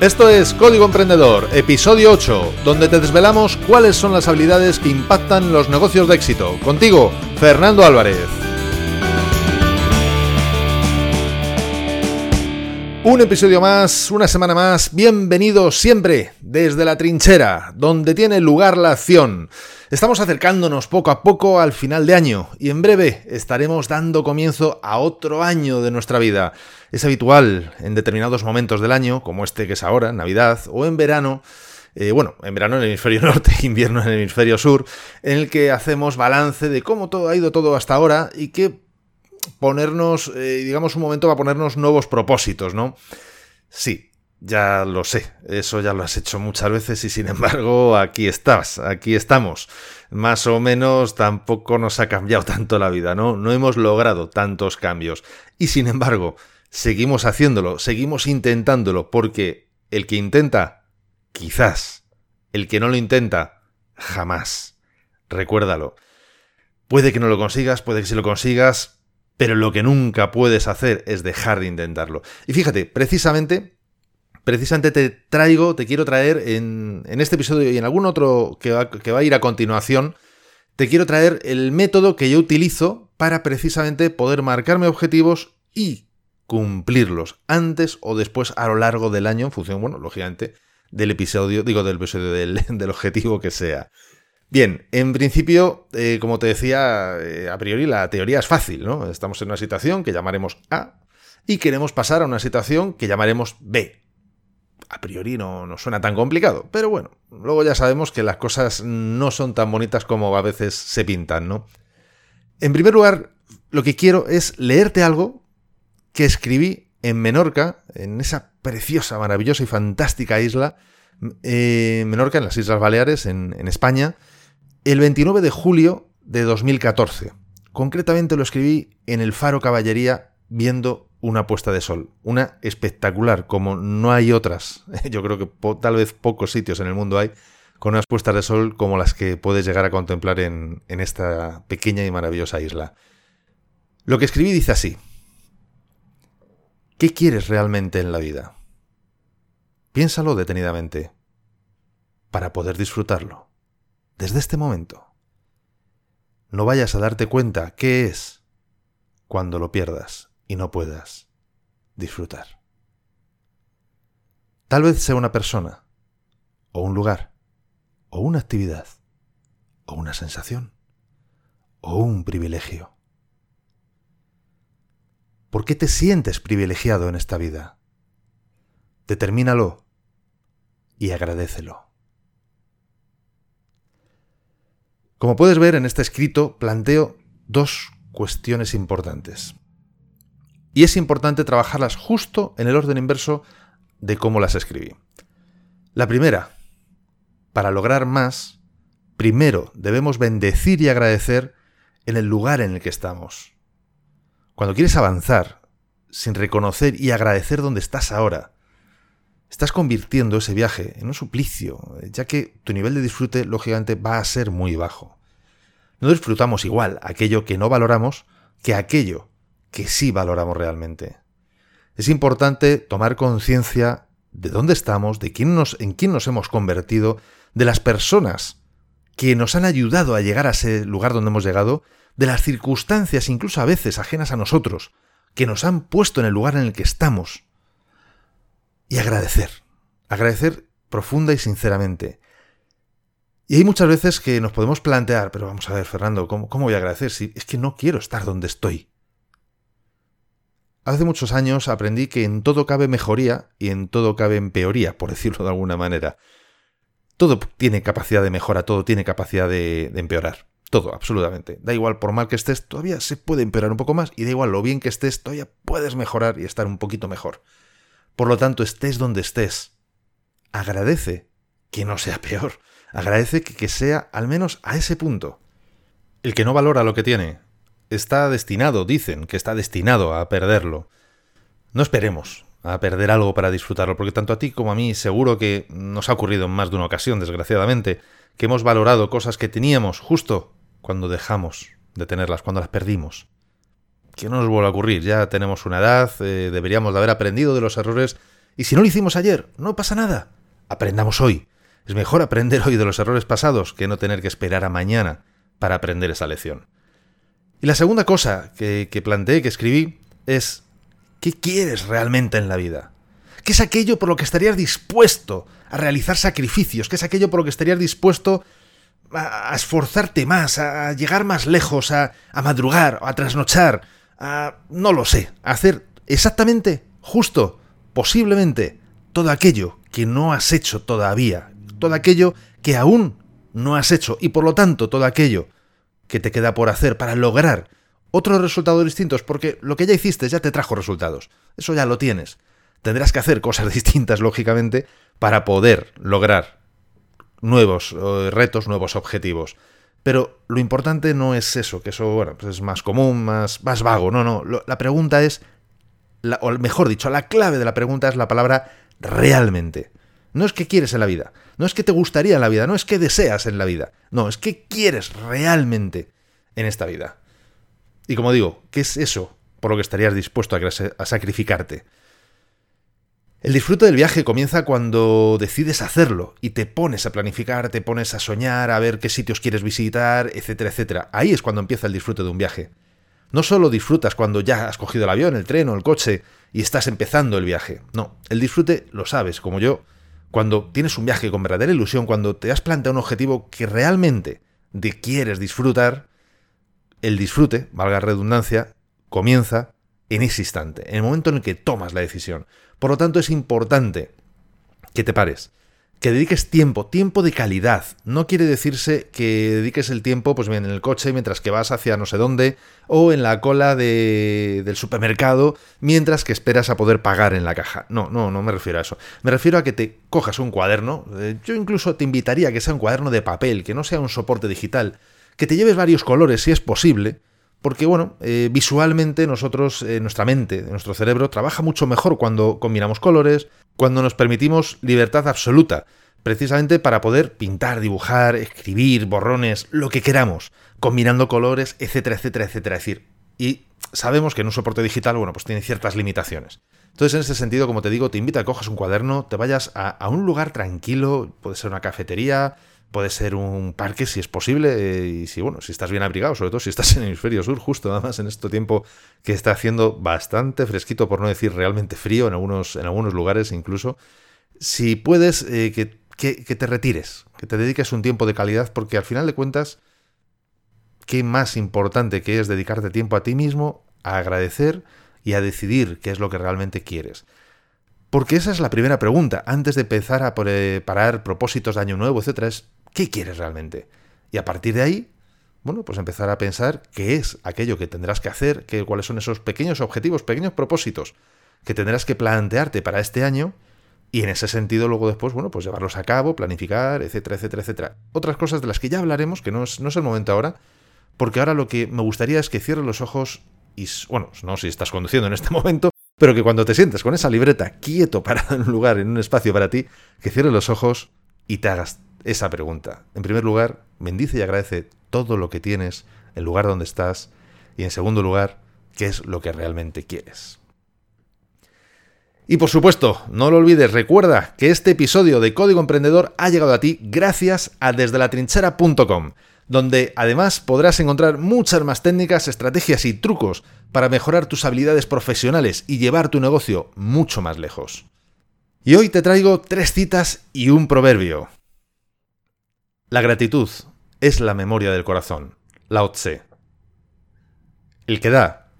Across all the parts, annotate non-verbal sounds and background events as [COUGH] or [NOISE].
Esto es Código Emprendedor, episodio 8, donde te desvelamos cuáles son las habilidades que impactan los negocios de éxito. Contigo, Fernando Álvarez. Un episodio más, una semana más, bienvenido siempre desde la trinchera, donde tiene lugar la acción. Estamos acercándonos poco a poco al final de año y en breve estaremos dando comienzo a otro año de nuestra vida. Es habitual en determinados momentos del año, como este que es ahora, Navidad, o en verano, eh, bueno, en verano en el hemisferio [LAUGHS] norte, invierno en el hemisferio sur, en el que hacemos balance de cómo todo ha ido todo hasta ahora y que ponernos, eh, digamos, un momento para ponernos nuevos propósitos, ¿no? Sí, ya lo sé, eso ya lo has hecho muchas veces y sin [LAUGHS] embargo aquí estás, aquí estamos. Más o menos tampoco nos ha cambiado tanto la vida, ¿no? No hemos logrado tantos cambios. Y sin embargo, seguimos haciéndolo, seguimos intentándolo, porque el que intenta, quizás. El que no lo intenta, jamás. Recuérdalo. Puede que no lo consigas, puede que si lo consigas, pero lo que nunca puedes hacer es dejar de intentarlo. Y fíjate, precisamente, precisamente te traigo, te quiero traer en, este episodio y en algún otro que va, a ir a continuación, te quiero traer el método que yo utilizo para precisamente poder marcarme objetivos y cumplirlos antes o después a lo largo del año, en función, bueno, lógicamente, del episodio, digo, del episodio del, [LAUGHS] del objetivo que sea. Bien, en principio, eh, como te decía, eh, a priori la teoría es fácil, ¿no? Estamos en una situación que llamaremos A y queremos pasar a una situación que llamaremos B. A priori no, no suena tan complicado, pero bueno, luego ya sabemos que las cosas no son tan bonitas como a veces se pintan, ¿no? En primer lugar, lo que quiero es leerte algo que escribí en Menorca, en esa preciosa, maravillosa y fantástica isla, eh, Menorca, en las Islas Baleares, en, en España, el 29 de julio de 2014. Concretamente lo escribí en el Faro Caballería viendo una puesta de sol. Una espectacular, como no hay otras. [LAUGHS] Yo creo que tal vez pocos sitios en el mundo hay con unas puestas de sol como las que puedes llegar a contemplar en, en esta pequeña y maravillosa isla. Lo que escribí dice así. ¿Qué quieres realmente en la vida? Piénsalo detenidamente para poder disfrutarlo desde este momento. No vayas a darte cuenta qué es cuando lo pierdas y no puedas disfrutar. Tal vez sea una persona, o un lugar, o una actividad, o una sensación, o un privilegio. ¿Por qué te sientes privilegiado en esta vida? Determínalo y agradecelo. Como puedes ver en este escrito, planteo dos cuestiones importantes. Y es importante trabajarlas justo en el orden inverso de cómo las escribí. La primera, para lograr más, primero debemos bendecir y agradecer en el lugar en el que estamos. Cuando quieres avanzar, sin reconocer y agradecer donde estás ahora, estás convirtiendo ese viaje en un suplicio, ya que tu nivel de disfrute lógicamente va a ser muy bajo. No disfrutamos igual aquello que no valoramos que aquello que sí valoramos realmente. Es importante tomar conciencia de dónde estamos, de quién nos, en quién nos hemos convertido, de las personas que nos han ayudado a llegar a ese lugar donde hemos llegado, de las circunstancias incluso a veces ajenas a nosotros, que nos han puesto en el lugar en el que estamos y agradecer. Agradecer profunda y sinceramente. Y hay muchas veces que nos podemos plantear, pero vamos a ver, Fernando, ¿cómo, voy a agradecer si es que no quiero estar donde estoy? Hace muchos años aprendí que en todo cabe mejoría y en todo cabe empeoría, por decirlo de alguna manera. Todo tiene capacidad de mejora, todo tiene capacidad de, empeorar. Todo, absolutamente. Da igual por mal que estés, todavía se puede empeorar un poco más y da igual lo bien que estés, todavía puedes mejorar y estar un poquito mejor. Por lo tanto, estés donde estés. Agradece que no sea peor. Agradece que sea al menos a ese punto. El que no valora lo que tiene está destinado, dicen, que está destinado a perderlo. No esperemos a perder algo para disfrutarlo, porque tanto a ti como a mí seguro que nos ha ocurrido en más de una ocasión, desgraciadamente, que hemos valorado cosas que teníamos justo cuando dejamos de tenerlas, cuando las perdimos que no nos vuelva a ocurrir. Ya tenemos una edad, eh, deberíamos de haber aprendido de los errores Y si no lo hicimos ayer, no pasa nada. Aprendamos hoy. Es mejor aprender hoy de los errores pasados que no tener que esperar a mañana para aprender esa lección. Y la segunda cosa que, que planteé, que escribí, es ¿qué quieres realmente en la vida? ¿Qué es aquello por lo que estarías dispuesto a realizar sacrificios? ¿Qué es aquello por lo que estarías dispuesto a, esforzarte más, a llegar más lejos, a, a madrugar, a trasnochar, a... no lo sé, a hacer exactamente, justo, posiblemente, todo aquello que no has hecho todavía, todo aquello que aún no has hecho y por lo tanto todo aquello que te queda por hacer para lograr otros resultados distintos, porque lo que ya hiciste ya te trajo resultados, eso ya lo tienes. Tendrás que hacer cosas [LAUGHS] distintas, lógicamente, para poder lograr nuevos eh, retos, nuevos objetivos. Pero lo importante no es eso, que eso bueno, pues es más común, más, más vago. No, no. la pregunta es, o mejor dicho, la clave de la pregunta es la palabra realmente. No es que quieres en la vida, no es que te gustaría en la vida, no es que deseas en la vida, no, es que quieres realmente en esta vida. Y como digo, ¿qué es eso por lo que estarías dispuesto a sacrificarte? El disfrute del viaje comienza cuando decides hacerlo y te pones a planificar, te pones a soñar, a ver qué sitios quieres visitar, etcétera, etcétera. Ahí es cuando empieza el disfrute de un viaje. No solo disfrutas cuando ya has cogido el avión, el tren o el coche y estás empezando el viaje. No, el disfrute lo sabes, como yo, cuando tienes un viaje con verdadera ilusión, cuando te has planteado un objetivo que realmente quieres disfrutar, el disfrute, valga redundancia, comienza en ese instante, en el momento en el que tomas la decisión. Por lo tanto, es importante que te pares, que dediques tiempo, tiempo de calidad. No quiere decirse que dediques el tiempo, pues bien, en el coche mientras que vas hacia no sé dónde, o en la cola del supermercado mientras que esperas a poder pagar en la caja. No, no, no me refiero a eso. Me refiero a que te cojas un cuaderno. Eh, yo incluso te invitaría a que sea un cuaderno de papel, que no sea un soporte digital, que te lleves varios colores si es posible porque, bueno, eh, visualmente nosotros, eh, nuestra mente, nuestro cerebro, trabaja mucho mejor cuando combinamos colores, cuando nos permitimos libertad absoluta, precisamente para poder pintar, dibujar, escribir, borrones, lo que queramos, combinando colores, etcétera, etcétera, etcétera. Es decir, y sabemos que en un soporte digital, bueno, pues tiene ciertas limitaciones. Entonces, en ese sentido, como te digo, te invito a que cojas un cuaderno, te vayas a, a un lugar tranquilo, puede ser una cafetería, puede ser un parque si es posible eh, y si bueno si estás bien abrigado sobre todo si estás en el hemisferio sur justo además en este tiempo que está haciendo bastante fresquito por no decir realmente frío en algunos en algunos lugares incluso si puedes eh, que, que, te retires que te dediques un tiempo de calidad porque al final de cuentas qué más importante que es dedicarte tiempo a ti mismo a agradecer y a decidir qué es lo que realmente quieres porque esa es la primera pregunta. Antes de empezar a preparar propósitos de año nuevo, etcétera, es ¿Qué quieres realmente? Y a partir de ahí, bueno, pues empezar a pensar qué es aquello que tendrás que hacer, qué, cuáles son esos pequeños objetivos, pequeños propósitos que tendrás que plantearte para este año y en ese sentido luego después, bueno, pues llevarlos a cabo, planificar, etcétera, etcétera, etcétera. Otras cosas de las que ya hablaremos, que no es, no es el momento ahora, porque ahora lo que me gustaría es que cierres los ojos y, bueno, no si estás conduciendo en este [LAUGHS] momento, pero que cuando te sientes con esa libreta quieto parado en un lugar, en un espacio para ti, que cierres los ojos y te hagas esa pregunta. En primer lugar, bendice y agradece todo lo que tienes, el lugar donde estás, y en segundo lugar, qué es lo que realmente quieres. Y por supuesto, no lo olvides, recuerda que este episodio de Código Emprendedor ha llegado a ti gracias a desde la trinchera.com, donde además podrás encontrar muchas más técnicas, estrategias y trucos para mejorar tus habilidades profesionales y llevar tu negocio mucho más lejos. Y hoy te traigo tres citas y un proverbio. La gratitud es la memoria del corazón. Lao Tse. El que da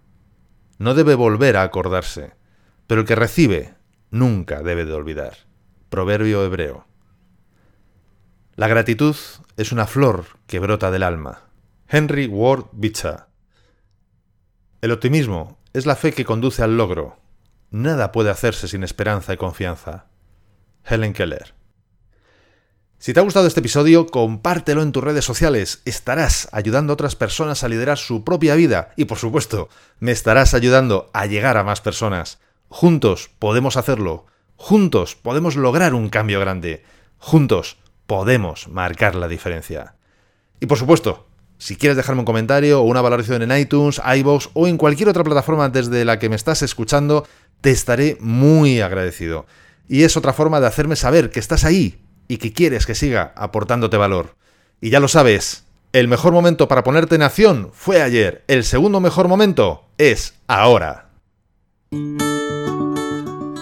no debe volver a acordarse, pero el que recibe nunca debe de olvidar. Proverbio hebreo. La gratitud es una flor que brota del alma. Henry Ward Beecher. El optimismo es la fe que conduce al logro. Nada puede hacerse sin esperanza y confianza. Helen Keller. Si te ha gustado este episodio, compártelo en tus redes sociales. Estarás ayudando a otras personas a liderar su propia vida y, por supuesto, me estarás ayudando a llegar a más personas. Juntos podemos hacerlo. Juntos podemos lograr un cambio grande. Juntos podemos marcar la diferencia. Y por supuesto, Si quieres dejarme un comentario o una valoración en iTunes, iVoox o en cualquier otra plataforma desde la que me estás escuchando, te estaré muy agradecido. Y es otra forma de hacerme saber que estás ahí y que quieres que siga aportándote valor. Y ya lo sabes, el mejor momento para ponerte en acción fue ayer, el segundo mejor momento es ahora.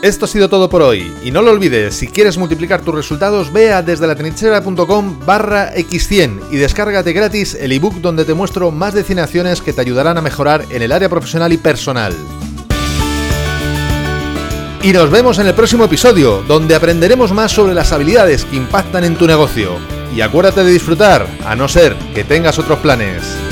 Esto ha sido todo por hoy, y no lo olvides, si quieres multiplicar tus resultados, ve a desde barra x100 y descárgate gratis el ebook donde te muestro más de 100 acciones que te ayudarán a mejorar en el área profesional y personal. Y nos vemos en el próximo episodio, donde aprenderemos más sobre las habilidades que impactan en tu negocio. Y acuérdate de disfrutar, a no ser que tengas otros planes.